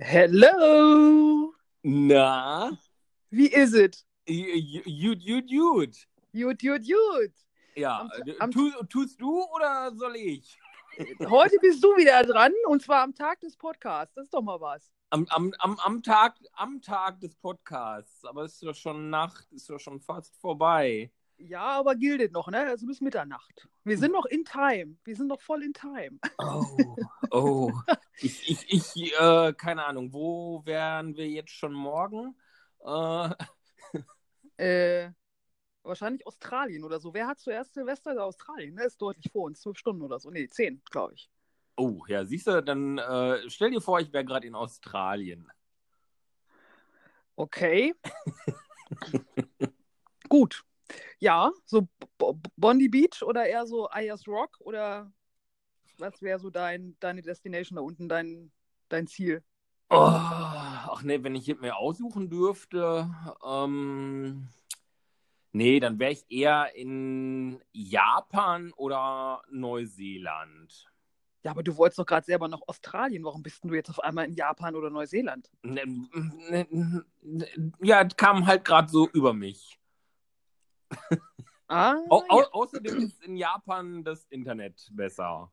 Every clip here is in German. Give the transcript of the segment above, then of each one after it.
Hello! Na? Wie ist es? Jut, jut, jut. Jut, jut, jut. Ja, Am- äh, am- tu, tust du oder soll ich? Heute bist du wieder dran und zwar am Tag des Podcasts. Das ist doch mal was. Am, am, am, am, Tag, am Tag des Podcasts, aber es ist doch schon Nacht, ist doch schon fast vorbei. Ja, aber gildet noch, ne? Also bis Mitternacht. Wir sind noch in Time. Wir sind noch voll in Time. Oh, oh. Ich, ich, ich äh, keine Ahnung, wo wären wir jetzt schon morgen? Äh, Äh, wahrscheinlich Australien oder so. Wer hat zuerst Silvester? Australien, ne? Ist deutlich vor uns. Zwölf Stunden oder so. Nee, zehn, glaube ich. oh, ja, siehst du, dann äh, stell dir vor, ich wäre gerade in Australien. Okay. Gut. Ja, so B- Bondi Beach oder eher so Ayers Rock oder was wäre so dein, deine Destination da unten, dein, dein Ziel? Oh, ach nee, wenn ich mir aussuchen dürfte, ähm, nee, dann wäre ich eher in Japan oder Neuseeland. Ja, aber du wolltest doch gerade selber nach Australien. Warum bist du jetzt auf einmal in Japan oder Neuseeland? Ne, ne, ne, Ja, es kam halt gerade so über mich. Ah, Au, ja. außerdem ist in Japan das Internet besser.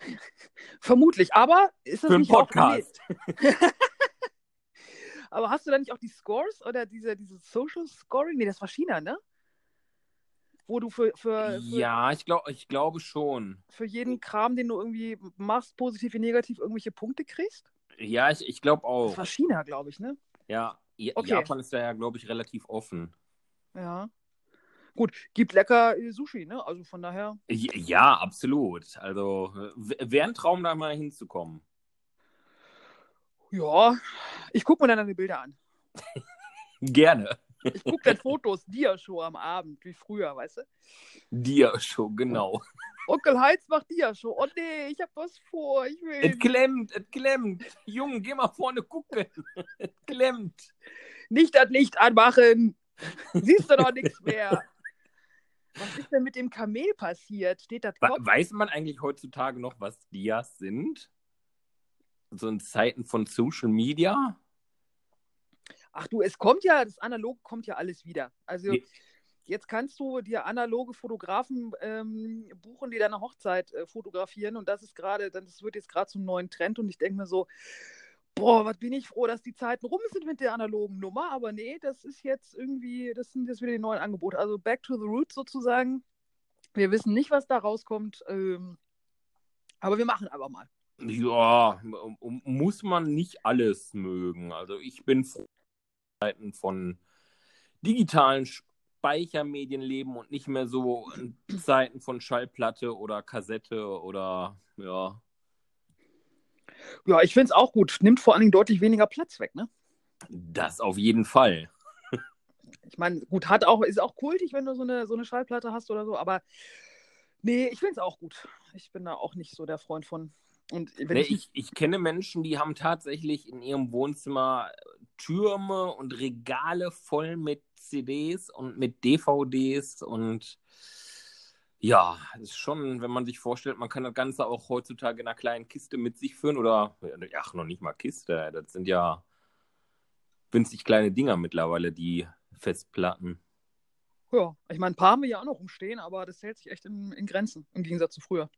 vermutlich. Aber ist das Für einen nicht auch... Podcast. Aber hast du da nicht auch die Scores oder diese, diese Social Scoring? Nee, das war China, ne? Wo du für, für, für Ja, ich, glaub, ich glaube schon. für jeden Kram, den du irgendwie machst, positiv wie negativ, irgendwelche Punkte kriegst? Ja, ich, ich glaube Das auch. war China, glaube ich, ne? Ja, Ja- Okay. Japan ist da ja, glaube ich, relativ offen. Ja. Gut, gibt lecker äh, Sushi, ne? Also von daher. Ja, absolut. Also wäre ein Traum, da mal hinzukommen. Ja, ich gucke mir dann deine Bilder an. Gerne. Ich gucke dann Fotos Dia-Show am Abend, wie früher, weißt du? Dir schon, genau. Onkel Heinz macht Dia-Show. Oh nee, ich hab was vor. Ich will. Es klemmt, es klemmt. Junge, geh mal vorne gucken. Es klemmt. Nicht das Licht anmachen. Siehst du doch nichts mehr. Was ist denn mit dem Kamel passiert? Steht We- Kopf? Weiß man eigentlich heutzutage noch, was Dias sind? So in Zeiten von Social Media? Ach du, es kommt ja, das Analog kommt ja alles wieder. Also Nee. jetzt kannst du dir analoge Fotografen ähm, buchen, die deine Hochzeit äh, fotografieren und das ist gerade, das wird jetzt gerade zum neuen Trend und ich denke mir so, boah, was bin ich froh, dass die Zeiten rum sind mit der analogen Nummer, aber nee, das ist jetzt irgendwie, das sind jetzt wieder die neuen Angebote. Also back to the roots sozusagen. Wir wissen nicht, was da rauskommt, ähm, aber wir machen aber mal. Ja, muss man nicht alles mögen. Also ich bin froh, Zeiten von digitalen Speichermedien leben und nicht mehr so in Zeiten von Schallplatte oder Kassette oder ja. Ja, ich finde es auch gut. Nimmt vor allen Dingen deutlich weniger Platz weg, ne? Das auf jeden Fall. Ich meine, gut, hat auch, ist auch kultig, wenn du so eine, so eine Schallplatte hast oder so, aber nee, ich finde es auch gut. Ich bin da auch nicht so der Freund von. Und Nee, ich, ich, ich kenne Menschen, die haben tatsächlich in ihrem Wohnzimmer Türme und Regale voll mit CDs und mit DVDs und ja, es ist schon, wenn man sich vorstellt, man kann das Ganze auch heutzutage in einer kleinen Kiste mit sich führen oder, ach, noch nicht mal Kiste, das sind ja winzig kleine Dinger mittlerweile, die Festplatten. ja, ich meine, ein paar haben wir ja auch noch rumstehen, aber das hält sich echt in, in Grenzen, im Gegensatz zu früher.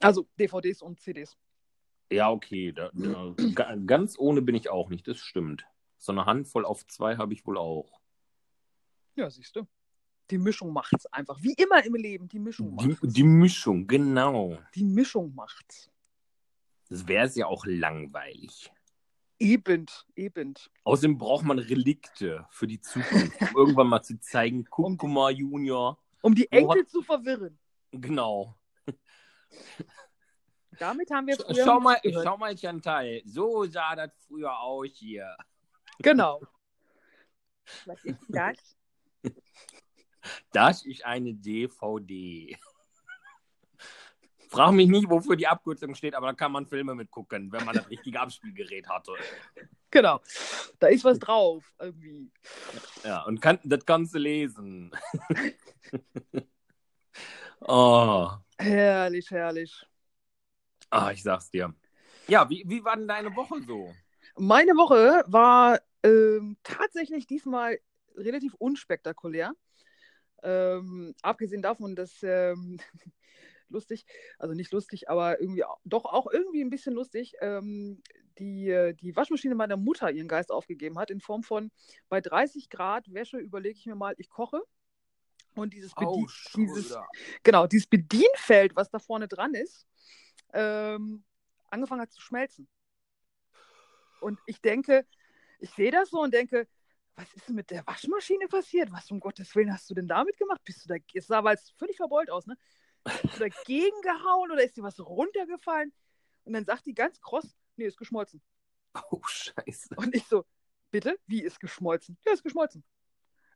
Also DVDs und CDs. Ja, okay, da, da, ga- ganz ohne bin ich auch nicht, das stimmt. So eine Handvoll auf zwei habe ich wohl auch. Ja, siehst du. Die Mischung macht's einfach. Wie immer im Leben, die Mischung Die, macht's. die Mischung, genau. Die Mischung macht's. Das wäre es ja auch langweilig. Eben, eben. Außerdem braucht man Relikte für die Zukunft, um irgendwann mal zu zeigen, guck Um- mal, Junior. Um die Enkel hat- zu verwirren. Genau. Damit haben wir früher Schau mal, gehört. schau mal, Chantal. So sah das früher aus hier. Genau. Was ist das? Das ist eine DVD. Frag mich nicht, wofür die Abkürzung steht, aber da kann man Filme mitgucken, wenn man das richtige Abspielgerät hatte. Genau. Da ist was drauf, irgendwie. Ja, und kann das Ganze lesen. oh, Herrlich, herrlich. ah, ich sag's dir. Ja, wie, wie war denn deine Woche so? Meine Woche war ähm, tatsächlich diesmal relativ unspektakulär. Ähm, abgesehen davon, dass ähm, lustig, also nicht lustig, aber irgendwie doch auch irgendwie ein bisschen lustig, ähm, die, die Waschmaschine meiner Mutter ihren Geist aufgegeben hat, in Form von bei 30 Grad Wäsche überlege ich mir mal, ich koche. Und dieses, Bedien Oh, dieses, genau, dieses Bedienfeld, was da vorne dran ist, ähm, angefangen hat zu schmelzen. Und ich denke, ich sehe das so und denke, was ist denn mit der Waschmaschine passiert? Was um Gottes Willen hast du denn damit gemacht? Bist du da, es sah aber jetzt völlig verbeult aus, ne? Bist du dagegen gehauen oder ist dir was runtergefallen? Und dann sagt die ganz kross, nee, ist geschmolzen. Oh, scheiße. Und ich so, bitte? Wie ist geschmolzen? Ja, ist geschmolzen.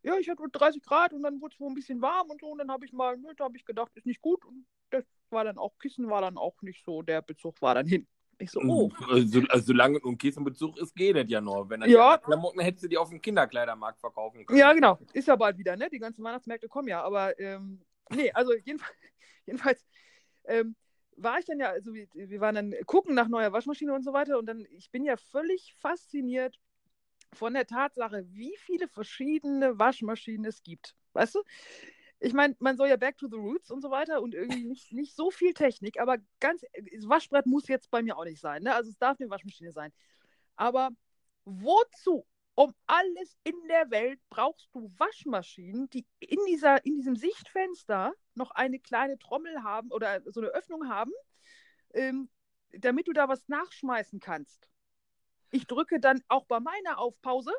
Ja, ich hatte 30 Grad und dann wurde es wohl ein bisschen warm und so. Und dann habe ich mal, ne, da habe ich gedacht, ist nicht gut. Und das war dann auch, Kissen war dann auch nicht so, der Bezug war dann hin. Ich so, oh. Also, also, solange ein Kissenbezug ist, geht das ja noch. Wenn er Ja. Klamotten hättest du die auf dem Kinderkleidermarkt verkaufen können. Ja, genau. Ist ja bald wieder, ne? Die ganzen Weihnachtsmärkte kommen ja. Aber ähm, nee, also jedenfalls, jedenfalls ähm, war ich dann ja, also wir, wir waren dann gucken nach neuer Waschmaschine und so weiter. Und dann, ich bin ja völlig fasziniert von der Tatsache, wie viele verschiedene Waschmaschinen es gibt. Weißt du? Ich meine, man soll ja back to the roots und so weiter und irgendwie nicht, nicht so viel Technik, aber ganz, das Waschbrett muss jetzt bei mir auch nicht sein. Ne? Also es darf eine Waschmaschine sein. Aber wozu um alles in der Welt brauchst du Waschmaschinen, die in, dieser, in diesem Sichtfenster noch eine kleine Trommel haben oder so eine Öffnung haben, ähm, damit du da was nachschmeißen kannst. Ich drücke dann auch bei meiner auf Pause,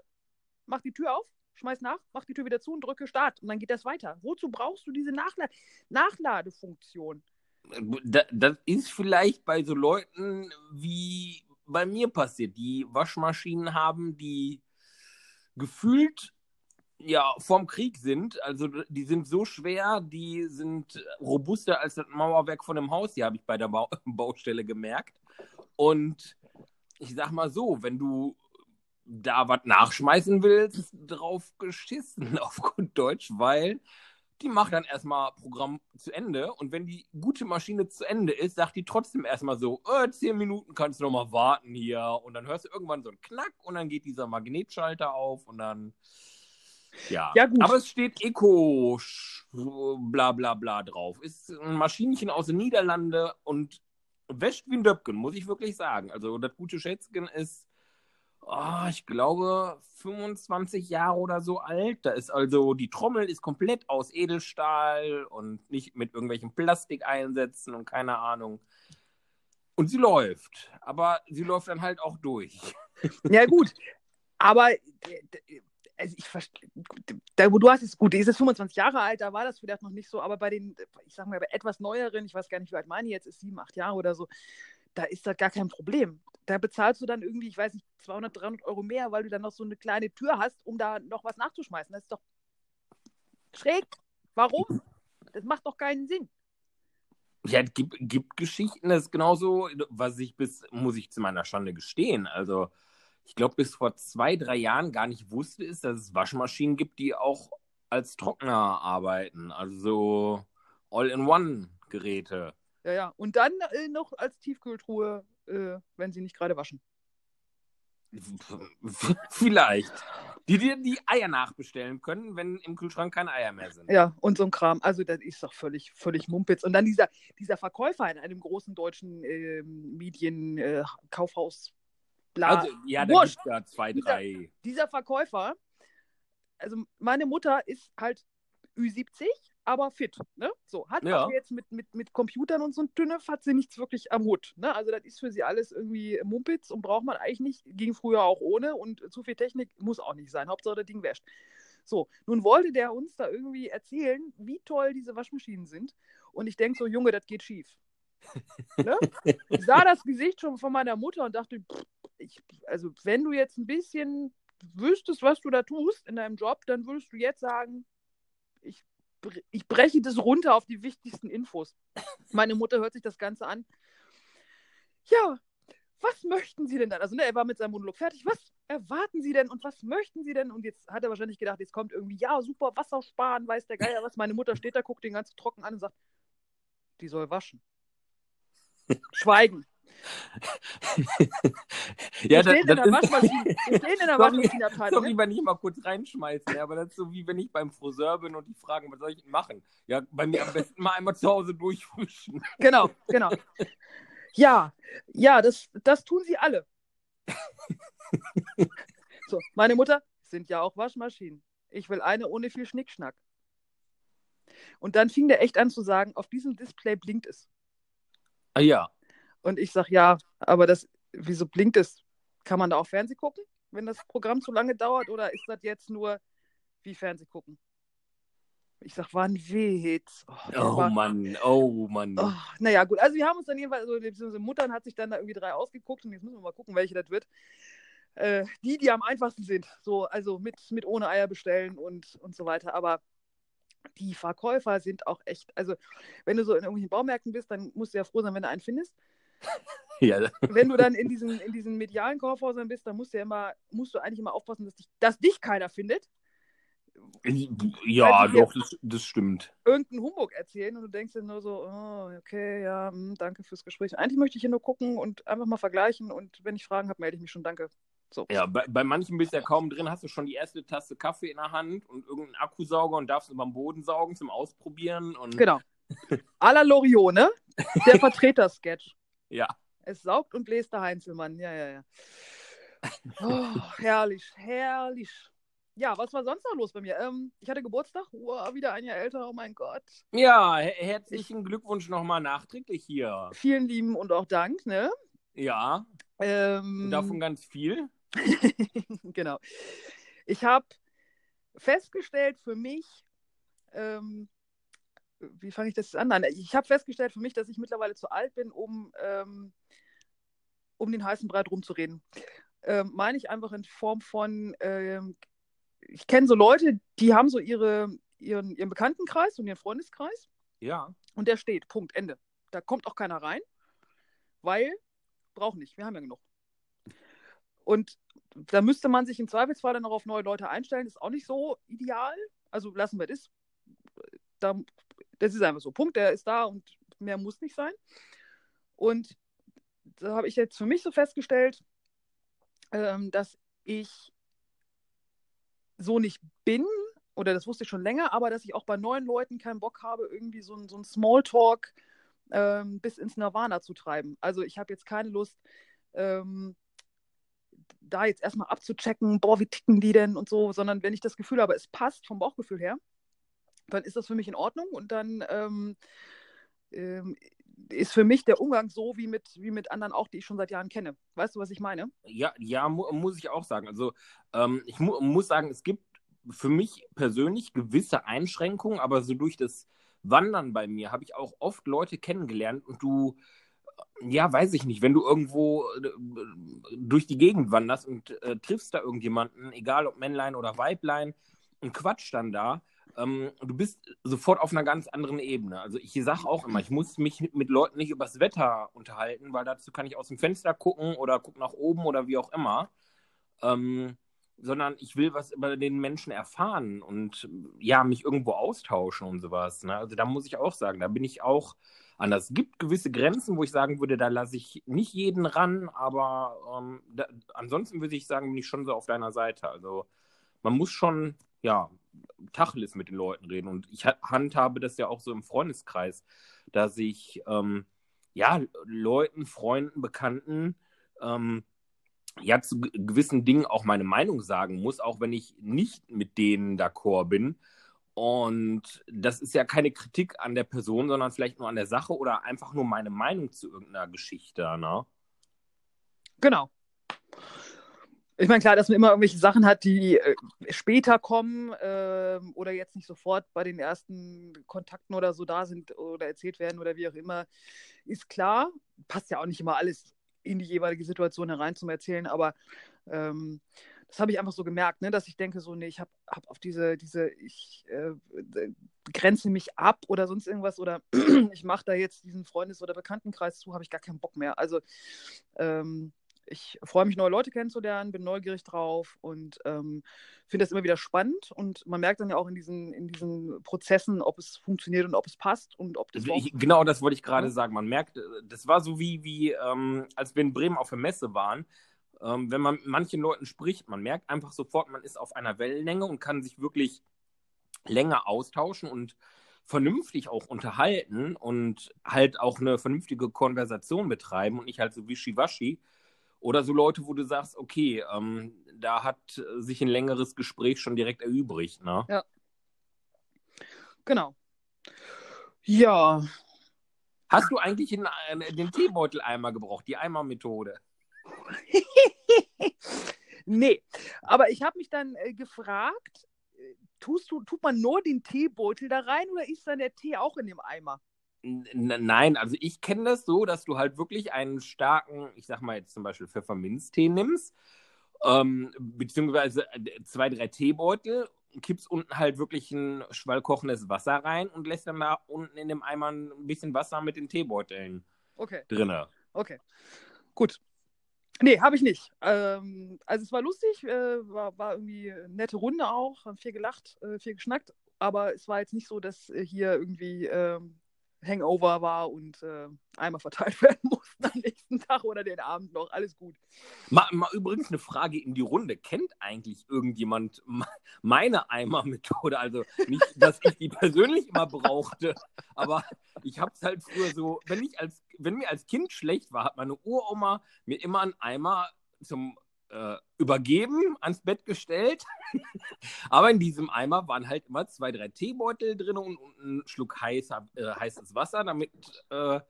mach die Tür auf, schmeiß nach, mach die Tür wieder zu und drücke Start und dann geht das weiter. Wozu brauchst du diese Nachla Nachladefunktion? Da- Das ist vielleicht bei so Leuten wie bei mir passiert, die Waschmaschinen haben, die gefühlt ja vorm Krieg sind. Also die sind so schwer, die sind robuster als das Mauerwerk von einem Haus. Die habe ich bei der Bau Baustelle gemerkt. Und ich sag mal so, wenn du da was nachschmeißen willst, drauf geschissen auf gut Deutsch, weil die macht dann erstmal Programm zu Ende und wenn die gute Maschine zu Ende ist, sagt die trotzdem erstmal so, äh, zehn Minuten kannst du noch mal warten hier und dann hörst du irgendwann so einen Knack und dann geht dieser Magnetschalter auf und dann ja. Ja, gut. Aber es steht Eco bla bla bla drauf. Ist ein Maschinchen aus den Niederlanden und wäscht wie ein Döpken, muss ich wirklich sagen. Also das gute Schätzchen ist oh, ich glaube, 25 Jahre oder so alt. Da ist also, die Trommel ist komplett aus Edelstahl und nicht mit irgendwelchen Plastikeinsätzen und keine Ahnung. Und sie läuft. Aber sie läuft dann halt auch durch. Ja, gut. Aber äh, also ich verstehe, du hast es gut, ist jetzt 25 Jahre alt, da war das vielleicht noch nicht so, aber bei den, ich sag mal, bei etwas neueren, ich weiß gar nicht, wie alt meine jetzt ist, sieben, acht Jahre oder so, da ist das gar kein Problem. Da bezahlst du dann irgendwie, ich weiß nicht, 200, 300 Euro mehr, weil du dann noch so eine kleine Tür hast, um da noch was nachzuschmeißen. Das ist doch schräg. Warum? Das macht doch keinen Sinn. Ja, es gibt, gibt Geschichten, das ist genauso, was ich bis, muss ich zu meiner Schande gestehen. Also, ich glaube, bis vor zwei, drei Jahren gar nicht wusste, ist, dass es Waschmaschinen gibt, die auch als Trockner arbeiten. Also so All-in-One-Geräte. Ja, ja. Und dann äh, noch als Tiefkühltruhe, äh, wenn sie nicht gerade waschen. Vielleicht. Die dir die Eier nachbestellen können, wenn im Kühlschrank keine Eier mehr sind. Ja, und so ein Kram. Also, das ist doch völlig, völlig Mumpitz. Und dann dieser, dieser Verkäufer in einem großen deutschen ähm, Medienkaufhaus. Bla. Also, ja, da gibt da zwei, Dieser- drei. dieser Verkäufer, also meine Mutter ist halt Ü70, aber fit. Ne? So, hat Ja. aber jetzt mit, mit, mit Computern und so ein Tünnef hat sie nichts wirklich am Hut. Ne? Also das ist für sie alles irgendwie Mumpitz und braucht man eigentlich nicht. Ging früher auch ohne und zu viel Technik muss auch nicht sein. Hauptsache das Ding wäscht. So, nun wollte der uns da irgendwie erzählen, wie toll diese Waschmaschinen sind. Und ich denke so, Junge, das geht schief. ne? Ich sah das Gesicht schon von meiner Mutter und dachte, pff, ich, also wenn du jetzt ein bisschen wüsstest, was du da tust in deinem Job, dann würdest du jetzt sagen, ich, ich breche das runter auf die wichtigsten Infos. Meine Mutter hört sich das Ganze an. Ja, was möchten Sie denn dann? Also, ne, er war mit seinem Monolog fertig. Was erwarten Sie denn und was möchten Sie denn? Und jetzt hat er wahrscheinlich gedacht, jetzt kommt irgendwie, ja, super, Wasser sparen, weiß der Geier was. Meine Mutter steht da, guckt den ganz trocken an und sagt, die soll waschen. Schweigen. Ja, wir stehen in das der ist, Waschmaschine. Wir stehen in der Waschmaschinenabteilung. sorry, ne? wenn ich mal kurz reinschmeiße, aber das ist so wie wenn ich beim Friseur bin und die fragen, was soll ich denn machen? Ja, bei mir am besten mal einmal zu Hause durchfrischen. Genau, genau. Ja, ja, das, das tun sie alle. So, meine Mutter sind ja auch Waschmaschinen. Ich will eine ohne viel Schnickschnack. Und dann fing der echt an zu sagen, auf diesem Display blinkt es. Ah, ja, Und ich sage, ja, aber das, wieso blinkt es? Kann man da auch Fernseh gucken, wenn das Programm zu lange dauert? Oder ist das jetzt nur wie Fernseh gucken? Ich sage, war ein Witz. Oh, oh war, Mann, oh Mann. Oh, naja, gut. Also wir haben uns dann jedenfalls, also beziehungsweise Muttern hat sich dann da irgendwie drei ausgeguckt und jetzt müssen wir mal gucken, welche das wird. Äh, die, die am einfachsten sind. So, also mit, mit ohne Eier bestellen und, und so weiter. Aber die Verkäufer sind auch echt, also wenn du so in irgendwelchen Baumärkten bist, dann musst du ja froh sein, wenn du einen findest. Ja, Wenn du dann in diesen, in diesen medialen Kaufhäusern bist, dann musst du ja immer, musst du eigentlich immer aufpassen, dass dich, dass dich keiner findet. ja doch, das, das stimmt. irgendeinen Humbug erzählen und du denkst dir nur so, oh, okay, ja, hm, danke fürs Gespräch. Eigentlich möchte ich hier nur gucken und einfach mal vergleichen und wenn ich Fragen habe, melde ich mich schon, danke. So. Ja, bei, bei manchen bist du ja kaum drin, hast du schon die erste Tasse Kaffee in der Hand und irgendeinen Akkusauger und darfst über den Boden saugen zum Ausprobieren. Und Genau. A la Loriot, ne? Der Vertreter-Sketch. Ja, Es saugt und bläst der Heinzelmann. Ja, ja, ja. Oh, herrlich, herrlich. Ja, was war sonst noch los bei mir? Ähm, ich hatte Geburtstag, wow, wieder ein Jahr älter, oh mein Gott. ja her herzlichen Glückwunsch nochmal nachträglich hier. Vielen lieben und auch Dank, ne? Ja, Ähm, davon ganz viel. genau. Ich habe festgestellt für mich, ähm, wie fange ich das an? Nein, ich habe festgestellt für mich, dass ich mittlerweile zu alt bin, um, ähm, um den heißen Brei rumzureden. Ähm, meine ich einfach in Form von, ähm, ich kenne so Leute, die haben so ihre, ihren, ihren Bekanntenkreis und ihren Freundeskreis Ja, und der steht, Punkt, Ende. Da kommt auch keiner rein, weil, braucht nicht, wir haben ja genug. Und da müsste man sich im Zweifelsfall dann auch auf neue Leute einstellen, ist auch nicht so ideal. Also lassen wir das. Da, das ist einfach so, Punkt, der ist da und mehr muss nicht sein. Und da habe ich jetzt für mich so festgestellt, ähm, dass ich so nicht bin, oder das wusste ich schon länger, aber dass ich auch bei neuen Leuten keinen Bock habe, irgendwie so ein, so ein Smalltalk ähm, bis ins Nirvana zu treiben. Also ich habe jetzt keine Lust, ähm, da jetzt erstmal abzuchecken, boah, wie ticken die denn und so, sondern wenn ich das Gefühl habe, es passt vom Bauchgefühl her, dann ist das für mich in Ordnung und dann ähm, ähm, ist für mich der Umgang so wie mit, wie mit anderen auch, die ich schon seit Jahren kenne. Weißt du, was ich meine? ja, ja, mu muss ich auch sagen. Also ähm, ich mu muss sagen, es gibt für mich persönlich gewisse Einschränkungen, aber so durch das Wandern bei mir habe ich auch oft Leute kennengelernt und du, ja, weiß ich nicht, wenn du irgendwo äh, durch die Gegend wanderst und äh, triffst da irgendjemanden, egal ob Männlein oder Weiblein, und quatscht dann da, ähm, du bist sofort auf einer ganz anderen Ebene. Also ich sage auch immer, ich muss mich mit Leuten nicht übers Wetter unterhalten, weil dazu kann ich aus dem Fenster gucken oder guck nach oben oder wie auch immer. Ähm, sondern ich will was über den Menschen erfahren und ja, mich irgendwo austauschen und sowas. Ne? Also da muss ich auch sagen, da bin ich auch anders. Es gibt gewisse Grenzen, wo ich sagen würde, da lasse ich nicht jeden ran, aber ähm, da, ansonsten würde ich sagen, bin ich schon so auf deiner Seite. Also man muss schon, ja, Tacheles mit den Leuten reden. Und ich handhabe das ja auch so im Freundeskreis, dass ich ähm, ja Leuten, Freunden, Bekannten ähm, ja zu gewissen Dingen auch meine Meinung sagen muss, auch wenn ich nicht mit denen d'accord bin. Und das ist ja keine Kritik an der Person, sondern vielleicht nur an der Sache oder einfach nur meine Meinung zu irgendeiner Geschichte. Ne? Genau. Ich meine, klar, dass man immer irgendwelche Sachen hat, die äh, später kommen äh, oder jetzt nicht sofort bei den ersten Kontakten oder so da sind oder erzählt werden oder wie auch immer, ist klar. Passt ja auch nicht immer alles in die jeweilige Situation herein zum Erzählen, aber ähm, das habe ich einfach so gemerkt, ne, dass ich denke, so, nee, ich habe hab auf diese, diese, ich äh, grenze mich ab oder sonst irgendwas oder ich mache da jetzt diesen Freundes- oder Bekanntenkreis zu, habe ich gar keinen Bock mehr. Also ähm, ich freue mich, neue Leute kennenzulernen, bin neugierig drauf und ähm, finde das immer wieder spannend. Und man merkt dann ja auch in diesen, in diesen Prozessen, ob es funktioniert und ob es passt und ob das. Ich, genau, das wollte ich gerade ja. sagen. Man merkt, äh, das war so wie, wie ähm, als wir in Bremen auf der Messe waren. Ähm, wenn man mit manchen Leuten spricht, man merkt einfach sofort, man ist auf einer Wellenlänge und kann sich wirklich länger austauschen und vernünftig auch unterhalten und halt auch eine vernünftige Konversation betreiben und nicht halt so wischiwaschi. Oder so Leute, wo du sagst, okay, ähm, da hat sich ein längeres Gespräch schon direkt erübrigt. Ne? Ja. Genau. Ja. Hast du eigentlich in, in, äh, den Teebeuteleimer gebraucht, die Eimermethode? nee, aber ich habe mich dann äh, gefragt, tust du, tut man nur den Teebeutel da rein oder ist dann der Tee auch in dem Eimer? Nein, also ich kenne das so, dass du halt wirklich einen starken, ich sag mal jetzt zum Beispiel Pfefferminztee nimmst, ähm, beziehungsweise äh, zwei, drei Teebeutel, kippst unten halt wirklich ein schwallkochendes Wasser rein und lässt dann da unten in dem Eimer ein bisschen Wasser mit den Teebeuteln okay. drinne. Okay, gut. Nee, habe ich nicht. Ähm, also es war lustig, äh, war, war irgendwie eine nette Runde auch, haben viel gelacht, äh, viel geschnackt, aber es war jetzt nicht so, dass äh, hier irgendwie ähm, Hangover war und äh, Eimer verteilt werden mussten am nächsten Tag oder den Abend noch. Alles gut. Mal, mal übrigens eine Frage in die Runde. Kennt eigentlich irgendjemand meine Eimermethode? Also nicht, dass ich die persönlich immer brauchte, aber ich habe es halt früher so, wenn ich als, wenn mir als Kind schlecht war, hat meine Uroma mir immer einen Eimer zum äh, übergeben, ans Bett gestellt. Aber in diesem Eimer waren halt immer zwei, drei Teebeutel drin und, ein Schluck heißer, äh, heißes Wasser, damit äh,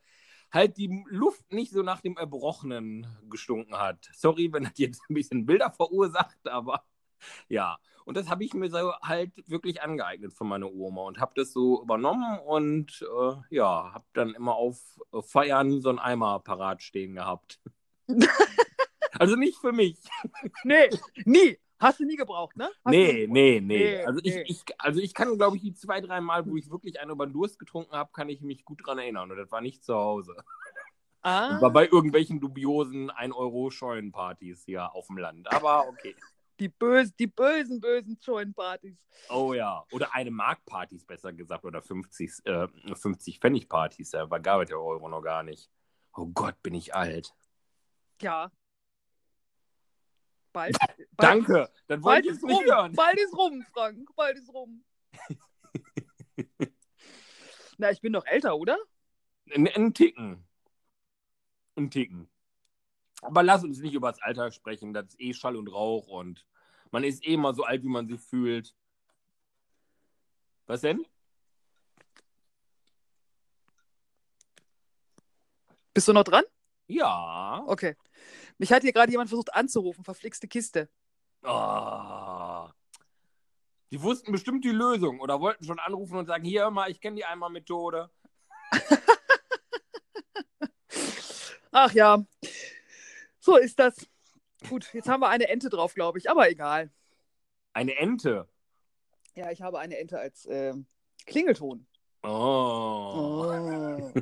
halt die Luft nicht so nach dem Erbrochenen gestunken hat. Sorry, wenn das jetzt ein bisschen Bilder verursacht, aber ja. Und das habe ich mir so halt wirklich angeeignet von meiner Oma und habe das so übernommen und äh, ja, habe dann immer auf Feiern so einen Eimer parat stehen gehabt. Also nicht für mich. Nee, nie. Hast du nie gebraucht, ne? Hast nee, nee, nee, nee, Also, nee. Ich, ich, also ich kann, glaube ich, die zwei, drei Mal, wo ich wirklich einen über den Durst getrunken habe, kann ich mich gut dran erinnern. Und das war nicht zu Hause. Ah. Das war bei irgendwelchen dubiosen 1-Euro-Scheunenpartys hier auf dem Land. Aber okay. Die, böse, die bösen, bösen Scheunenpartys. Oh ja. Oder eine Markpartys, besser gesagt. Oder 50, äh, 50 Pfennig-Partys. Da gab es ja Euro noch gar nicht. Oh Gott, bin ich alt. Ja, Bald. bald Danke, dann wollte ich es nicht hören. Bald ist rum, Frank, bald ist rum. Na, ich bin doch älter, oder? Ein, ein Ticken. Ein Ticken. Aber lass uns nicht über das Alter sprechen. Das ist eh Schall und Rauch und man ist eh mal so alt, wie man sich fühlt. Was denn? Bist du noch dran? Ja. Okay. Mich hat hier gerade jemand versucht anzurufen, verflixte Kiste. Oh. Die wussten bestimmt die Lösung oder wollten schon anrufen und sagen, hier mal, ich kenne die einmal Methode. Ach ja, so ist das. Gut, jetzt haben wir eine Ente drauf, glaube ich, aber egal. Eine Ente? Ja, ich habe eine Ente als äh, Klingelton. Oh. oh.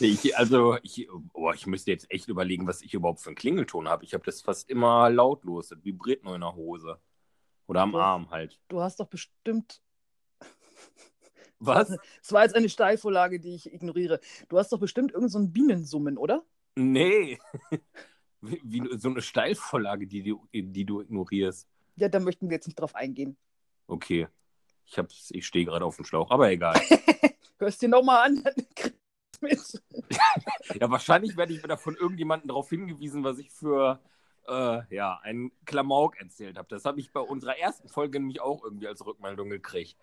ich, also, ich, oh, ich müsste jetzt echt überlegen, was ich überhaupt für einen Klingelton habe. Ich habe das fast immer lautlos. Das vibriert nur in der Hose. Oder am du, Arm halt. Du hast doch bestimmt. Was? Es war jetzt eine Steilvorlage, die ich ignoriere. Du hast doch bestimmt irgendein so Bienensummen, oder? Nee. Wie, wie, so eine Steilvorlage, die, die, die du ignorierst. Ja, da möchten wir jetzt nicht drauf eingehen. Okay. Ich, ich stehe gerade auf dem Schlauch, aber egal. Hörst dir nochmal an, mit. ja, wahrscheinlich werde ich wieder von irgendjemandem darauf hingewiesen, was ich für äh, ja, einen Klamauk erzählt habe. Das habe ich bei unserer ersten Folge nämlich auch irgendwie als Rückmeldung gekriegt.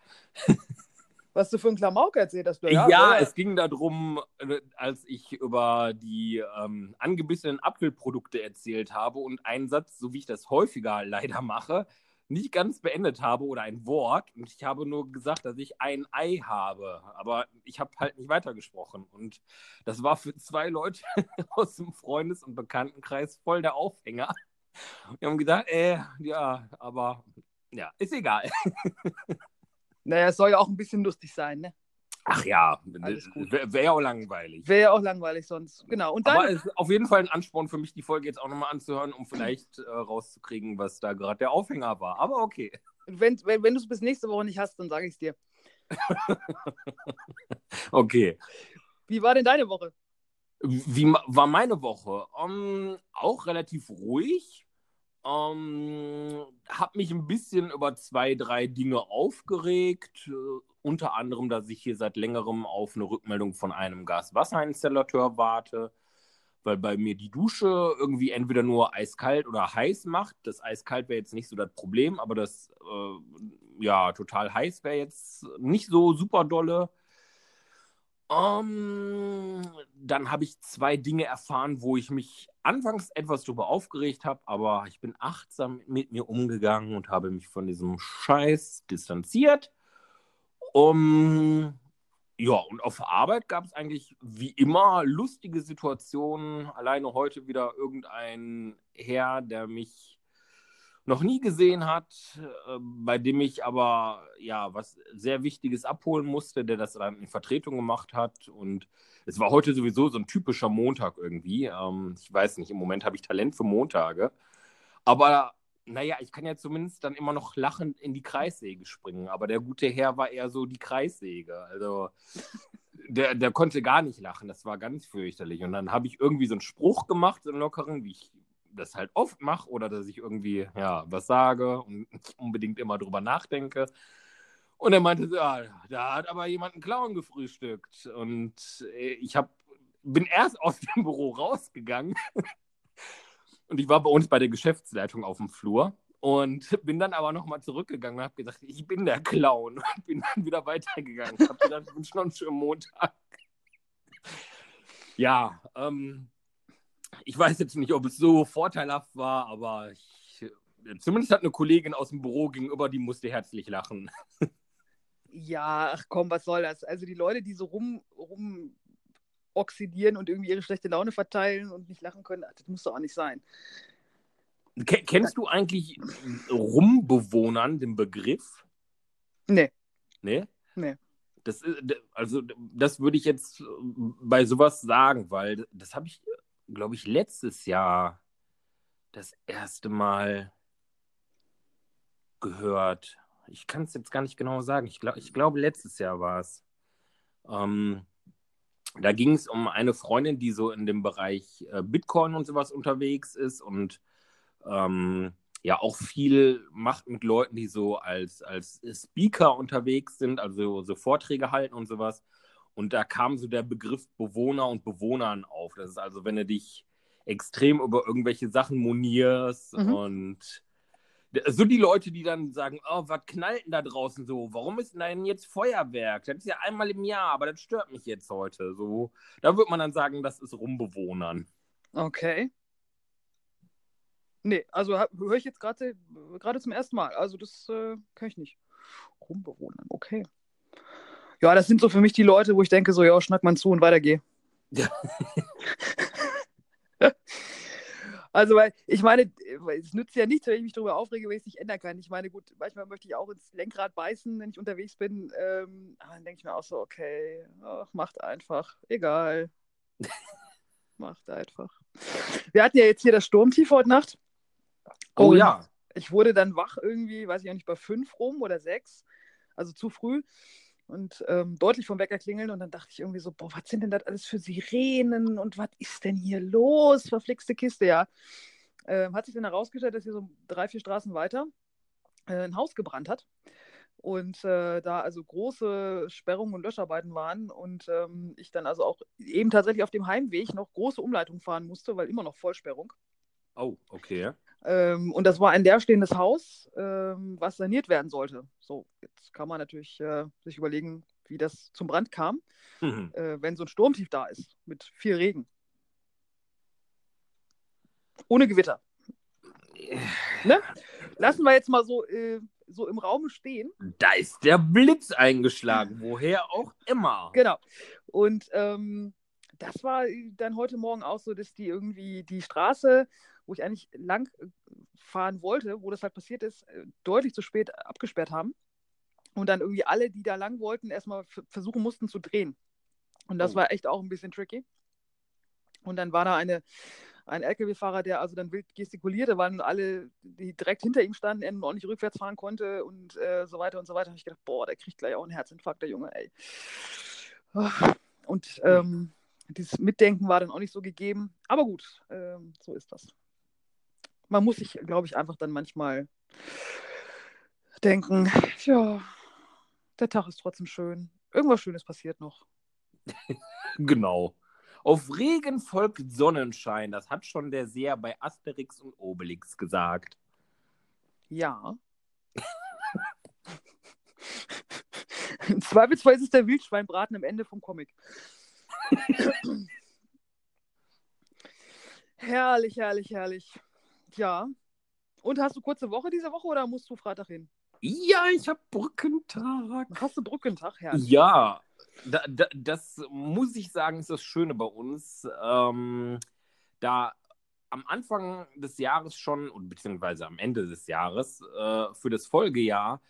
Was du für einen Klamauk erzählt hast. Ja, ja es ging darum, äh, als ich über die ähm, angebissenen Apfelprodukte erzählt habe und einen Satz, so wie ich das häufiger leider mache, nicht ganz beendet habe oder ein Wort. Und ich habe nur gesagt, dass ich ein Ei habe. Aber ich habe halt nicht weitergesprochen. Und das war für zwei Leute aus dem Freundes- und Bekanntenkreis voll der Aufhänger. Wir haben gesagt, äh, ja, aber ja, ist egal. Naja, es soll ja auch ein bisschen lustig sein, ne? Ach ja, wäre wär ja auch langweilig. Wäre ja auch langweilig sonst, genau. Und dann, Aber es ist auf jeden Fall ein Ansporn für mich, die Folge jetzt auch nochmal anzuhören, um vielleicht äh, rauszukriegen, was da gerade der Aufhänger war. Aber okay. wenn, wenn, wenn du es bis nächste Woche nicht hast, dann sage ich es dir. okay. Wie war denn deine Woche? Wie war meine Woche? Um, auch relativ ruhig. Um, hab mich ein bisschen über zwei, drei Dinge aufgeregt. Unter anderem, dass ich hier seit längerem auf eine Rückmeldung von einem Gaswasserinstallateur warte, weil bei mir die Dusche irgendwie entweder nur eiskalt oder heiß macht. Das eiskalt wäre jetzt nicht so das Problem, aber das äh, ja total heiß wäre jetzt nicht so super dolle. Um, dann habe ich zwei Dinge erfahren, wo ich mich anfangs etwas darüber aufgeregt habe, aber ich bin achtsam mit mir umgegangen und habe mich von diesem Scheiß distanziert. Um, ja, und auf Arbeit gab es eigentlich wie immer lustige Situationen. Alleine heute wieder irgendein Herr, der mich noch nie gesehen hat, äh, bei dem ich aber ja was sehr Wichtiges abholen musste, der das dann in Vertretung gemacht hat. Und es war heute sowieso so ein typischer Montag irgendwie. Ähm, ich weiß nicht, im Moment habe ich Talent für Montage. Aber naja, ich kann ja zumindest dann immer noch lachend in die Kreissäge springen. Aber der gute Herr war eher so die Kreissäge. Also der, der konnte gar nicht lachen. Das war ganz fürchterlich. Und dann habe ich irgendwie so einen Spruch gemacht, so einen lockeren, wie ich das halt oft mache oder dass ich irgendwie ja, was sage und unbedingt immer drüber nachdenke. Und er meinte, ja, da hat aber jemand einen Clown gefrühstückt. Und äh, ich hab, bin erst aus dem Büro rausgegangen und ich war bei uns bei der Geschäftsleitung auf dem Flur und bin dann aber nochmal zurückgegangen und habe gesagt, ich bin der Clown und bin dann wieder weitergegangen. Ich habe gedacht, ich wünsche noch einen schönen Montag. Ja, ähm, ich weiß jetzt nicht, ob es so vorteilhaft war, aber ich, zumindest hat eine Kollegin aus dem Büro gegenüber, die musste herzlich lachen. Ja, ach komm, was soll das? Also die Leute, die so rum, rum oxidieren und irgendwie ihre schlechte Laune verteilen und nicht lachen können, das muss doch auch nicht sein. Kennst du eigentlich Rumbewohnern den Begriff? Nee. Nee? Nee. Das, also, das würde ich jetzt bei sowas sagen, weil das habe ich glaube ich, letztes Jahr das erste Mal gehört. Ich kann es jetzt gar nicht genau sagen. Ich, glaub, ich glaube, letztes Jahr war es. Ähm, da ging es um eine Freundin, die so in dem Bereich äh, Bitcoin und sowas unterwegs ist und ähm, ja auch viel macht mit Leuten, die so als, als Speaker unterwegs sind, also so Vorträge halten und sowas. Und da kam so der Begriff Bewohner und Bewohnern auf. Das ist also, wenn du dich extrem über irgendwelche Sachen monierst mhm. und so die Leute, die dann sagen, oh, was knallt denn da draußen so? Warum ist denn jetzt Feuerwerk? Das ist ja einmal im Jahr, aber das stört mich jetzt heute. So, da würde man dann sagen, das ist Rumbewohnern. Okay. Nee, also höre ich jetzt gerade zum ersten Mal. Also das äh, kann ich nicht. Rumbewohnern, okay ja, das sind so für mich die Leute, wo ich denke, so, ja, schnack mal zu und weiter geh. Ja. also, weil ich meine, es nützt ja nichts, wenn ich mich darüber aufrege, wenn ich es nicht ändern kann. Ich meine, gut, manchmal möchte ich auch ins Lenkrad beißen, wenn ich unterwegs bin. Ähm, aber dann denke ich mir auch so, okay, ach, macht einfach, egal. macht einfach. Wir hatten ja jetzt hier das Sturmtief heute Nacht. Oh ja. Ich wurde dann wach irgendwie, weiß ich auch nicht, bei fünf rum oder sechs, also zu früh und ähm, deutlich vom Wecker klingeln. Und dann dachte ich irgendwie so, boah, was sind denn das alles für Sirenen und was ist denn hier los? Verflixte Kiste, ja. Ähm, hat sich dann herausgestellt, dass hier so drei, vier Straßen weiter äh, ein Haus gebrannt hat. Und äh, da also große Sperrungen und Löscharbeiten waren und ähm, ich dann also auch eben tatsächlich auf dem Heimweg noch große Umleitung fahren musste, weil immer noch Vollsperrung. Oh, okay. Ähm, und das war ein leerstehendes Haus, ähm, was saniert werden sollte. So, jetzt kann man natürlich äh, sich überlegen, wie das zum Brand kam, mhm. äh, wenn so ein Sturmtief da ist mit viel Regen. Ohne Gewitter. Ne? Lassen wir jetzt mal so, äh, so im Raum stehen. Da ist der Blitz eingeschlagen, woher auch immer. Genau. Und ähm, das war dann heute Morgen auch so, dass die irgendwie die Straße wo ich eigentlich lang äh, fahren wollte, wo das halt passiert ist, äh, deutlich zu spät abgesperrt haben. und dann irgendwie alle, die da lang wollten, erstmal versuchen mussten zu drehen. Und das oh. war echt auch ein bisschen tricky. Und dann war da eine, ein LKW-Fahrer, der also dann wild gestikulierte, weil alle, die direkt hinter ihm standen, er auch nicht rückwärts fahren konnte und äh, so weiter und so weiter. Da habe ich gedacht, boah, der kriegt gleich auch einen Herzinfarkt, der Junge, ey. Und ähm, dieses Mitdenken war dann auch nicht so gegeben. Aber gut, ähm, so ist das. Man muss sich, glaube ich, einfach dann manchmal denken, ja, der Tag ist trotzdem schön. Irgendwas Schönes passiert noch. genau. Auf Regen folgt Sonnenschein. Das hat schon der Seher bei Asterix und Obelix gesagt. Ja. Im Zweifelsfall ist es der Wildschweinbraten am Ende vom Comic. herrlich, herrlich, herrlich. Ja. Und hast du kurze Woche diese Woche oder musst du Freitag hin? Ja, ich habe Brückentag. Hast du Brückentag, Herr? Ja, da, da, das muss ich sagen, ist das Schöne bei uns. Ähm, da am Anfang des Jahres schon, beziehungsweise am Ende des Jahres, äh, für das Folgejahr,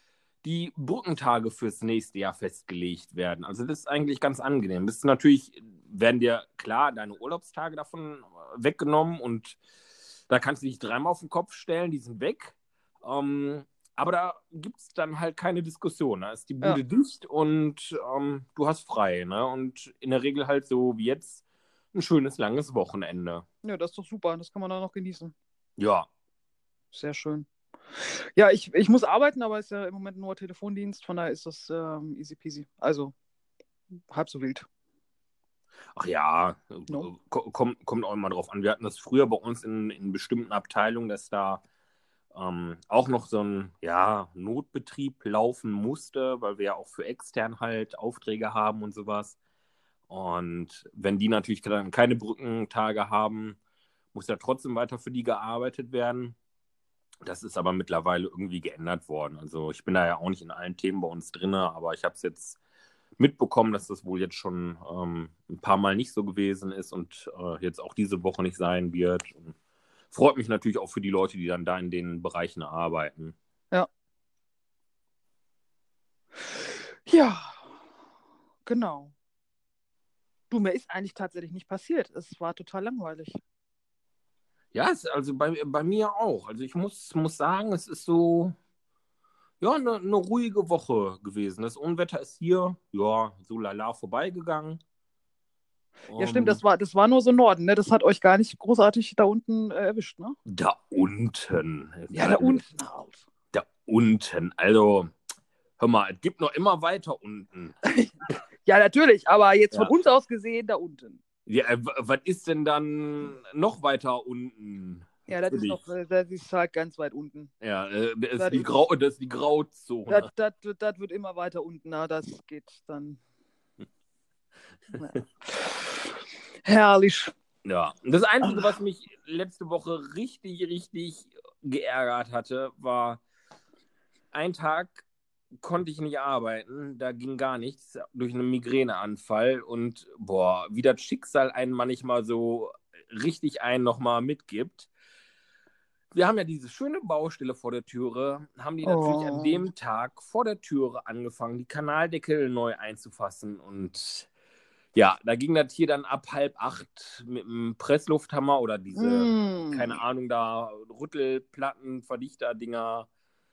die Brückentage fürs nächste Jahr festgelegt werden. Also das ist eigentlich ganz angenehm. Das ist natürlich, werden dir klar deine Urlaubstage davon weggenommen und da kannst du dich dreimal auf den Kopf stellen, die sind weg. Ähm, aber da gibt es dann halt keine Diskussion. Da ist die Bude ja. dicht und ähm, du hast frei. Ne? Und in der Regel halt so wie jetzt ein schönes, langes Wochenende. Ja, das ist doch super. Das kann man dann noch genießen. Ja. Sehr schön. Ja, ich, ich muss arbeiten, aber es ist ja im Moment nur Telefondienst. Von daher ist das ähm, easy peasy. Also halb so wild. Ach ja, no. kommt, kommt auch immer drauf an. Wir hatten das früher bei uns in, in bestimmten Abteilungen, dass da ähm, auch noch so ein ja, Notbetrieb laufen musste, weil wir ja auch für extern halt Aufträge haben und sowas. Und wenn die natürlich dann keine Brückentage haben, muss ja trotzdem weiter für die gearbeitet werden. Das ist aber mittlerweile irgendwie geändert worden. Also ich bin da ja auch nicht in allen Themen bei uns drin, aber ich habe es jetzt mitbekommen, dass das wohl jetzt schon ähm, ein paar Mal nicht so gewesen ist und äh, jetzt auch diese Woche nicht sein wird. Und freut mich natürlich auch für die Leute, die dann da in den Bereichen arbeiten. Ja. Ja, genau. Du, mir ist eigentlich tatsächlich nicht passiert. Es war total langweilig. Ja, es, also bei, bei mir auch. Also ich muss, muss sagen, es ist so, ja, eine, eine ruhige Woche gewesen. Das Unwetter ist hier, ja, so lala vorbeigegangen. Ja, stimmt, das war, das war nur so Norden, ne? Das hat euch gar nicht großartig da unten äh, erwischt, ne? Da unten. Ja, da unten halt. Da unten. Also, hör mal, es gibt noch immer weiter unten. ja, natürlich, aber jetzt ja. von uns aus gesehen da unten. Ja, äh, was ist denn dann noch weiter unten? Ja, das ist, noch, äh, das ist halt ganz weit unten. Ja, äh, das, ist die Grau, das ist die Grauzone. Das, das, das wird immer weiter unten, na, das geht dann. Herrlich. Ja, das Einzige, was mich letzte Woche richtig, richtig geärgert hatte, war ein Tag konnte ich nicht arbeiten, da ging gar nichts durch einen Migräneanfall und boah, wie das Schicksal einen manchmal so richtig einen nochmal mitgibt. Wir haben ja diese schöne Baustelle vor der Türe, haben die natürlich oh. an dem Tag vor der Türe angefangen, die Kanaldeckel neu einzufassen und ja, da ging das hier dann ab halb acht mit dem Presslufthammer oder diese, mm. keine Ahnung, da Rüttelplatten, Verdichter-Dinger.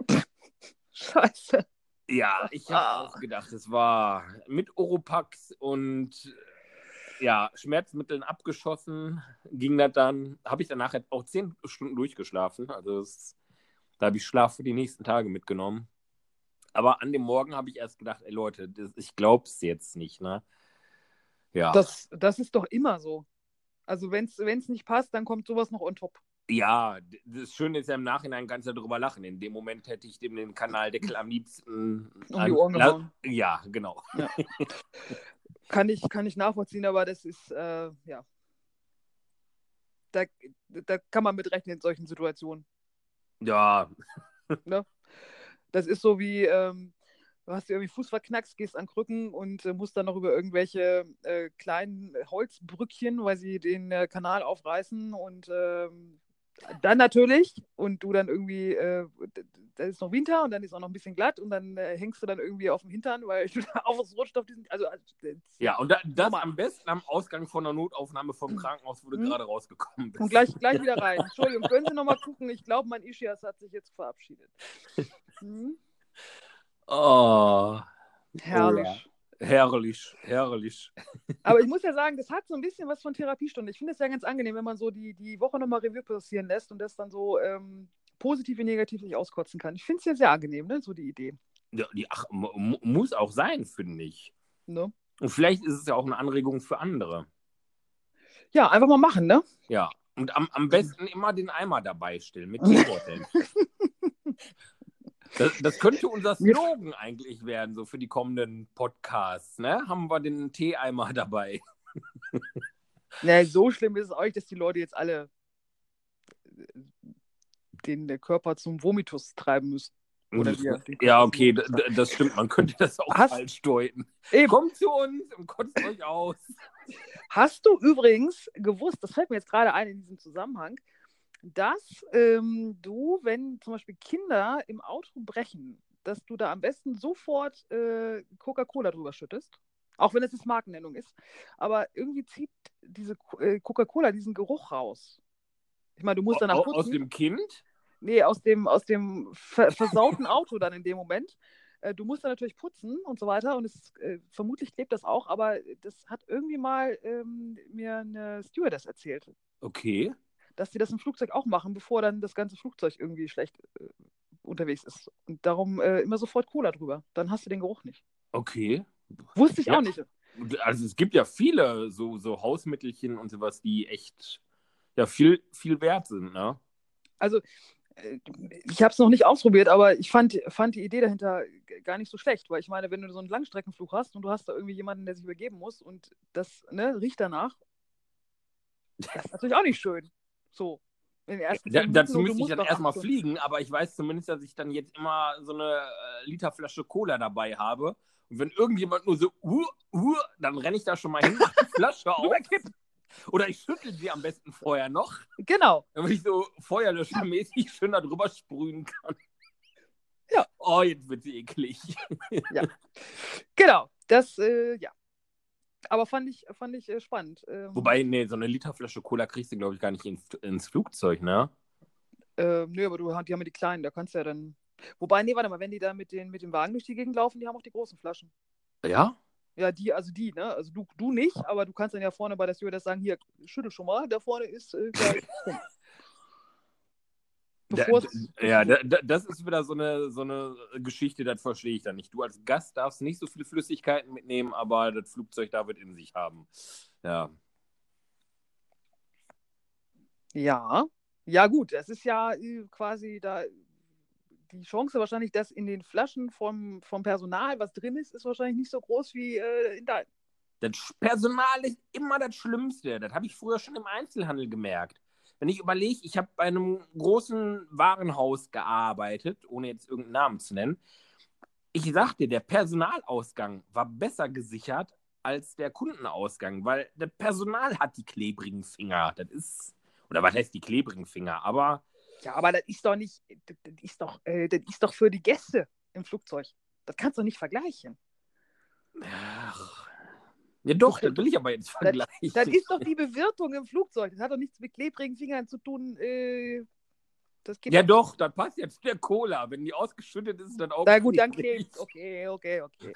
Scheiße. Ja, ich habe ah. auch gedacht, es war mit Oropax und ja, Schmerzmitteln abgeschossen, ging das dann. Habe ich danach auch zehn Stunden durchgeschlafen. Also das, da habe ich Schlaf für die nächsten Tage mitgenommen. Aber an dem Morgen habe ich erst gedacht, ey Leute, das, ich glaube es jetzt nicht, ne? Ja. Das, das ist doch immer so. Also wenn es nicht passt, dann kommt sowas noch on top. Ja, das Schöne ist ja im Nachhinein kannst du darüber lachen. In dem Moment hätte ich dem den Kanaldeckel am liebsten um die Ohren gehauen. Ja, genau. Ja. kann, ich, kann ich nachvollziehen, aber das ist, äh, ja. Da, da kann man mit rechnen in solchen Situationen. Ja. Ne? Das ist so wie, ähm, du hast irgendwie Fuß verknackst, gehst an Krücken und äh, musst dann noch über irgendwelche äh, kleinen Holzbrückchen, weil sie den äh, Kanal aufreißen und ähm, dann natürlich, und du dann irgendwie, äh, da ist noch Winter und dann ist auch noch ein bisschen glatt und dann äh, hängst du dann irgendwie auf dem Hintern, weil du da auf diesen. Also, äh, ja, und da, das normal. am besten am Ausgang von der Notaufnahme vom Krankenhaus, wo du mhm. gerade rausgekommen bist. Und gleich, gleich wieder rein. Entschuldigung, können Sie nochmal gucken? Ich glaube, mein Ischias hat sich jetzt verabschiedet. Mhm. Oh. Herrlich. Herrlich, herrlich. Aber ich muss ja sagen, das hat so ein bisschen was von Therapiestunde. Ich finde es ja ganz angenehm, wenn man so die, die Woche nochmal Revue passieren lässt und das dann so ähm, positiv wie negativ nicht auskotzen kann. Ich finde es ja sehr angenehm, ne? so die Idee. Ja, die, ach, muss auch sein, finde ich. Ne? Und vielleicht ist es ja auch eine Anregung für andere. Ja, einfach mal machen, ne? Ja. Und am, am besten immer den Eimer dabei stellen mit Teebeuteln. Das, das, könnte unser Slogan eigentlich werden, so für die kommenden Podcasts. Ne? Haben wir den Teeeimer dabei. Nee, so schlimm ist es nicht, dass die Leute jetzt alle äh, den der Körper zum Vomitus treiben müssen. Oder wir, ja, okay, das stimmt. Man könnte das auch Hast, falsch deuten. Eben. Kommt zu uns und kotzt euch aus. Hast du übrigens gewusst, das fällt mir jetzt gerade ein in diesem Zusammenhang, dass ähm, du, wenn zum Beispiel Kinder im Auto brechen, dass du da am besten sofort äh, Coca-Cola drüber schüttest. Auch wenn es jetzt Markennennung ist. Aber irgendwie zieht diese äh, Coca-Cola diesen Geruch raus. Ich meine, du musst danach putzen. Aus dem Kind? Nee, aus dem, aus dem ver versauten Auto dann in dem Moment. Äh, du musst dann natürlich putzen und so weiter. Und es, äh, vermutlich klebt das auch, aber das hat irgendwie mal ähm, mir eine Stewardess erzählt. Okay dass die das im Flugzeug auch machen, bevor dann das ganze Flugzeug irgendwie schlecht äh, unterwegs ist. Und darum äh, immer sofort Cola drüber. Dann hast du den Geruch nicht. Okay. Wusste ich ja. auch nicht. Also es gibt ja viele so, so Hausmittelchen und sowas, die echt ja viel, viel wert sind, ne? Also äh, ich habe es noch nicht ausprobiert, aber ich fand, fand die Idee dahinter gar nicht so schlecht, weil ich meine, wenn du so einen Langstreckenflug hast und du hast da irgendwie jemanden, der sich übergeben muss und das ne, riecht danach, das ist natürlich auch nicht schön. So. Da, dazu müsste ich dann erstmal fliegen, aber ich weiß zumindest, dass ich dann jetzt immer so eine äh, Literflasche Cola dabei habe. Und wenn irgendjemand nur so, uh, uh, dann renne ich da schon mal hin, mache die Flasche auf. Oder ich schüttel sie am besten vorher noch. Genau. Damit ich so feuerlöschermäßig schön da drüber sprühen kann. Ja. Oh, jetzt wird sie eklig. Ja. Genau. Das, äh, ja. Aber fand ich, fand ich äh, spannend. Ähm, Wobei, nee, so eine Literflasche Cola kriegst du, glaube ich, gar nicht in, ins Flugzeug, ne? Äh, nö, aber du, die haben ja die kleinen, da kannst du ja dann. Wobei, nee, warte mal, wenn die da mit den, mit dem Wagen durch die Gegend laufen, die haben auch die großen Flaschen. Ja? Ja, die, also die, ne? Also du, du nicht, aber du kannst dann ja vorne bei der Stewardess sagen, hier, schüttel schon mal, da vorne ist äh, gleich. Da, ja, da, das ist wieder so eine, so eine Geschichte, das verstehe ich dann nicht. Du als Gast darfst nicht so viele Flüssigkeiten mitnehmen, aber das Flugzeug da wird in sich haben. Ja. Ja, ja gut, es ist ja äh, quasi da die Chance wahrscheinlich, dass in den Flaschen vom, vom Personal was drin ist, ist wahrscheinlich nicht so groß wie äh, in deinem. Das Personal ist immer das Schlimmste. Das habe ich früher schon im Einzelhandel gemerkt wenn ich überlege, ich habe bei einem großen Warenhaus gearbeitet, ohne jetzt irgendeinen Namen zu nennen. Ich sagte, der Personalausgang war besser gesichert als der Kundenausgang, weil der Personal hat die klebrigen Finger. Das ist, oder was heißt die klebrigen Finger? Aber. Ja, aber das ist doch nicht, das ist doch, äh, das ist doch für die Gäste im Flugzeug. Das kannst du nicht vergleichen. Ach, ja, doch, das will ich aber jetzt vergleichen. Das, das, ist doch die Bewirtung im Flugzeug. Das hat doch nichts mit klebrigen Fingern zu tun. Äh, ja, doch, das passt jetzt der Cola. Wenn die ausgeschüttet ist, dann auch. Na gut, dann klebt Okay, okay, okay.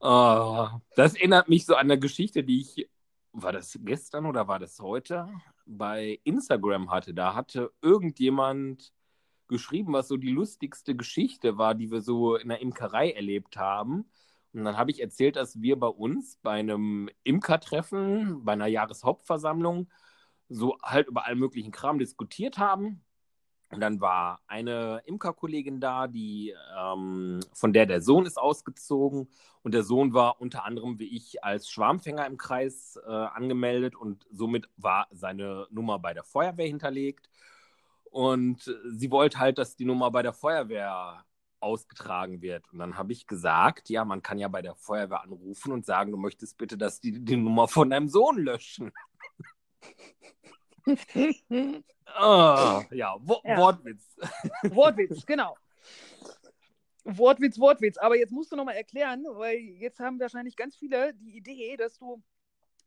oh, das erinnert mich so an eine Geschichte, die ich, war das gestern oder war das heute, bei Instagram hatte. Da hatte irgendjemand geschrieben, was so die lustigste Geschichte war, die wir so in der Imkerei erlebt haben. Und dann habe ich erzählt, dass wir bei uns bei einem Imkertreffen, bei einer Jahreshauptversammlung, so halt über allen möglichen Kram diskutiert haben. Und dann war eine Imkerkollegin da, die ähm, von der der Sohn ist ausgezogen. Und der Sohn war unter anderem wie ich als Schwarmfänger im Kreis äh, angemeldet und somit war seine Nummer bei der Feuerwehr hinterlegt. Und sie wollte halt, dass die Nummer bei der Feuerwehr ausgetragen wird. Und dann habe ich gesagt, ja, man kann ja bei der Feuerwehr anrufen und sagen, du möchtest bitte, dass die die Nummer von deinem Sohn löschen. Ah, ja, Wo Ja. Wortwitz. Wortwitz, genau. Wortwitz, Wortwitz. Aber jetzt musst du nochmal erklären, weil jetzt haben wahrscheinlich ganz viele die Idee, dass du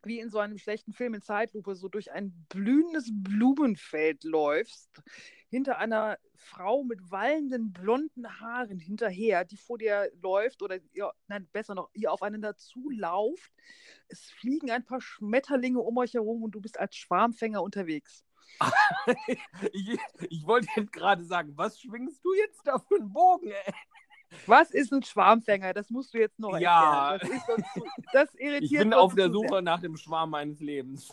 wie in so einem schlechten Film in Zeitlupe so durch ein blühendes Blumenfeld läufst, hinter einer Frau mit wallenden blonden Haaren hinterher, die vor dir läuft oder ihr, nein, besser noch, ihr aufeinander zulauft. Es fliegen ein paar Schmetterlinge um euch herum und du bist als Schwarmfänger unterwegs. ich, ich wollte jetzt gerade sagen, was schwingst du jetzt da für einen Bogen, ey? Was ist ein Schwarmfänger? Das musst du jetzt noch Ja. erklären. Das, ist zu, das irritiert Ich bin auf der zu sehr. Suche nach dem Schwarm meines Lebens.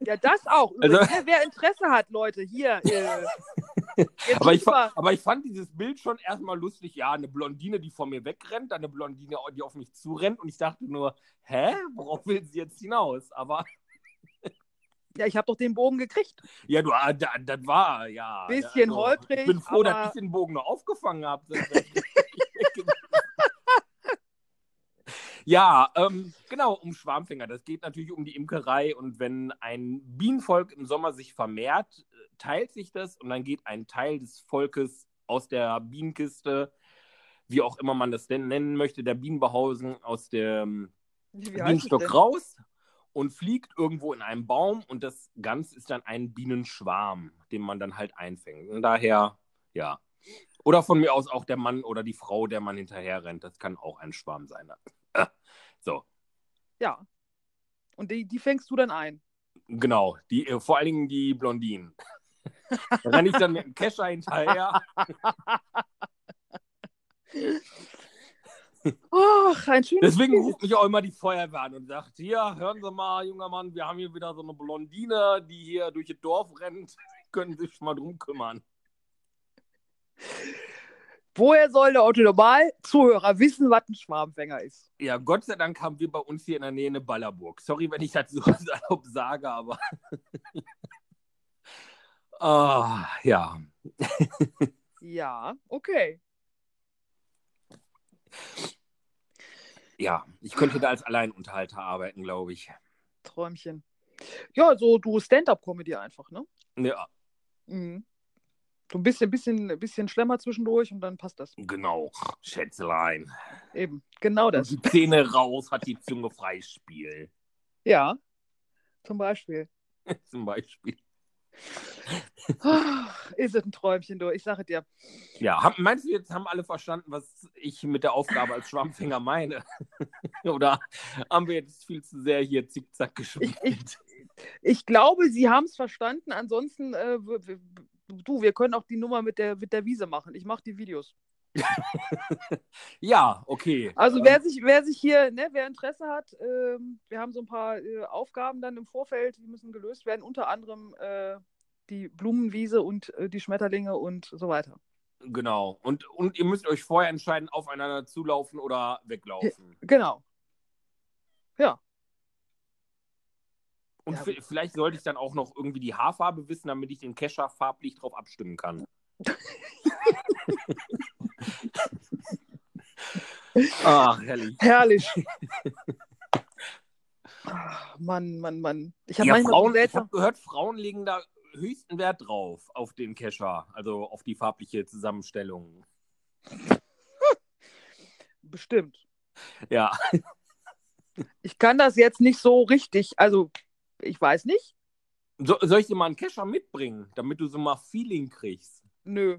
Ja, das auch. Also- Übrigens, wer Interesse hat, Leute, hier. Äh, Aber ich, müssen wir- fa- aber ich fand dieses Bild schon erstmal lustig. Ja, eine Blondine, die vor mir wegrennt, dann eine Blondine, die auf mich zurennt. Und ich dachte nur, hä? Worauf will sie jetzt hinaus? Aber ja, ich habe doch den Bogen gekriegt. ja, du, ah, da- das war, ja. Bisschen also, holprig, Ich bin froh, aber- dass ich den Bogen noch aufgefangen habe. Ja, ähm, genau, um Schwarmfänger. Das geht natürlich um die Imkerei. Und wenn ein Bienenvolk im Sommer sich vermehrt, äh, teilt sich das und dann geht ein Teil des Volkes aus der Bienenkiste, wie auch immer man das denn nennen möchte, der Bienenbehausung aus dem Bienenstock raus und fliegt irgendwo in einem Baum und das Ganze ist dann ein Bienenschwarm, den man dann halt einfängt. Und daher, ja. Oder von mir aus auch der Mann oder die Frau, der man hinterher rennt. Das kann auch ein Schwarm sein. So, Ja. Und die, die fängst du dann ein. genau. Die, äh, vor allen Dingen die Blondinen. Da renne ich dann mit dem Kescher hinterher. Ach, ein schönes Deswegen ruft mich auch immer die Feuerwehr an und sagt: Hier, hören Sie mal, junger Mann, wir haben hier wieder so eine Blondine, die hier durch das Dorf rennt. Können Sie sich mal drum kümmern. Woher soll der Otto-Normal-Zuhörer wissen, was ein Schwarmfänger ist? Ja, Gott sei Dank haben wir bei uns hier in der Nähe eine Ballerburg. Sorry, wenn ich das so salopp sage, aber. Ah, ja. Ja, okay. Ja, ich könnte da als Alleinunterhalter arbeiten, glaube ich. Träumchen. Ja, so du Stand-up-Comedy einfach, ne? Ja, Mhm. So ein bisschen, bisschen, bisschen Schlemmer zwischendurch und dann passt das. genau. Schätzelein. Eben. Genau das. Die Zähne raus, hat die Zunge freispiel. Ja. Zum Beispiel. Zum Beispiel. Ach, ist es ein Träumchen, du. Ich sage dir. Ja, hab, meinst du, jetzt haben alle verstanden, was ich mit der Aufgabe als Schwammfänger meine? Oder haben wir jetzt viel zu sehr hier zickzack gespielt? Ich, ich, ich glaube, sie haben es verstanden. Ansonsten, äh, du, wir können auch die Nummer mit der, mit der Wiese machen. Ich mache die Videos. Ja, okay. Also wer sich, wer sich hier, ne, wer Interesse hat, ähm, wir haben so ein paar äh, Aufgaben dann im Vorfeld, die müssen gelöst werden, unter anderem äh, die Blumenwiese und äh, die Schmetterlinge und so weiter. Genau. Und, und ihr müsst euch vorher entscheiden, aufeinander zulaufen oder weglaufen. Genau. Ja. Und Ja. vielleicht sollte ich dann auch noch irgendwie die Haarfarbe wissen, damit ich den Kescher farblich drauf abstimmen kann. Ach, herrlich. Herrlich. Ach, Mann, Mann, Mann. Ich habe Ja, Frauen, ich habe gehört, Frauen legen da höchsten Wert drauf, auf den Kescher, also auf die farbliche Zusammenstellung. Bestimmt. Ja, Ich kann das jetzt nicht so richtig, also ich weiß nicht. so, soll ich dir mal einen Kescher mitbringen, damit du so mal Feeling kriegst? Nö,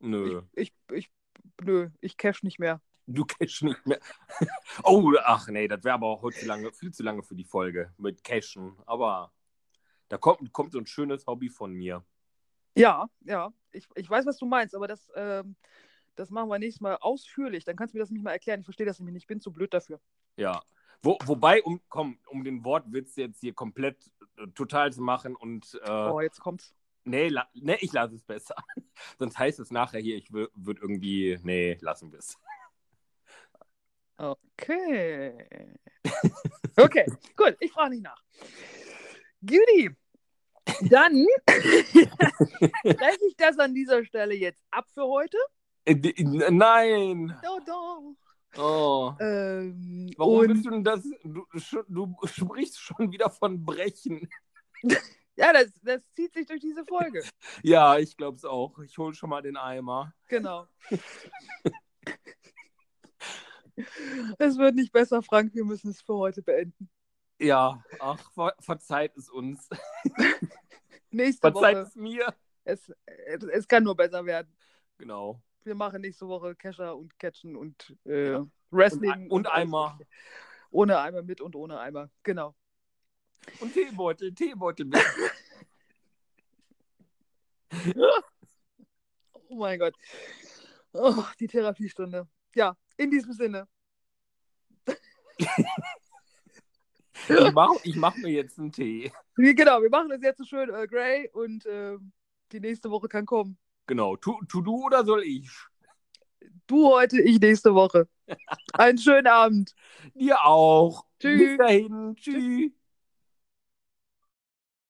Nö, ich, ich, nö, ich cash nicht mehr. du cash nicht mehr. Oh, ach nee, das wäre aber heute zu lange, viel zu lange für die Folge mit Cashen. Aber da kommt, kommt so ein schönes Hobby von mir. Ja, ja, ich, ich weiß, was du meinst, aber das, ähm, das machen wir nächstes Mal ausführlich. Dann kannst du mir das nicht mal erklären. Ich verstehe das nämlich nicht. Ich bin zu blöd dafür. Ja. Wo, wobei, um, komm, um den Wortwitz jetzt hier komplett äh, total zu machen und äh, Oh, jetzt kommt's. Nee, la nee ich lasse es besser. Sonst heißt es nachher hier, ich würde irgendwie, nee, lassen wir es. Okay. Okay, gut, ich frage nicht nach. Guti, dann breche ich das an dieser Stelle jetzt ab für heute. Äh, Nein! Do, do. Oh. Ähm, Warum und bist du denn das? Du, du sprichst schon wieder von Brechen. Ja, das, das zieht sich durch diese Folge. Ja, ich glaube es auch. Ich hole schon mal den Eimer. Genau. es wird nicht besser, Frank. Wir müssen es für heute beenden. Ja, ach, ver verzeiht es uns. Nächste verzeiht Woche. es mir. Es, es, kann nur besser werden. Genau. Wir machen nächste Woche Kescher und Catchen und äh, Wrestling. Und, und alles Eimer. Ohne Eimer, mit und ohne Eimer. Genau. Und Teebeutel, Teebeutel mit. Oh mein Gott. Oh, die Therapiestunde. Ja, in diesem Sinne. Ich mache mach mir jetzt einen Tee. Genau, wir machen das jetzt so schön Earl Grey und äh, die nächste Woche kann kommen. Genau. Tu, tu du oder soll ich? Du heute, ich nächste Woche. Einen schönen Abend. Dir auch. Tschüss. Bis dahin. Tschüss.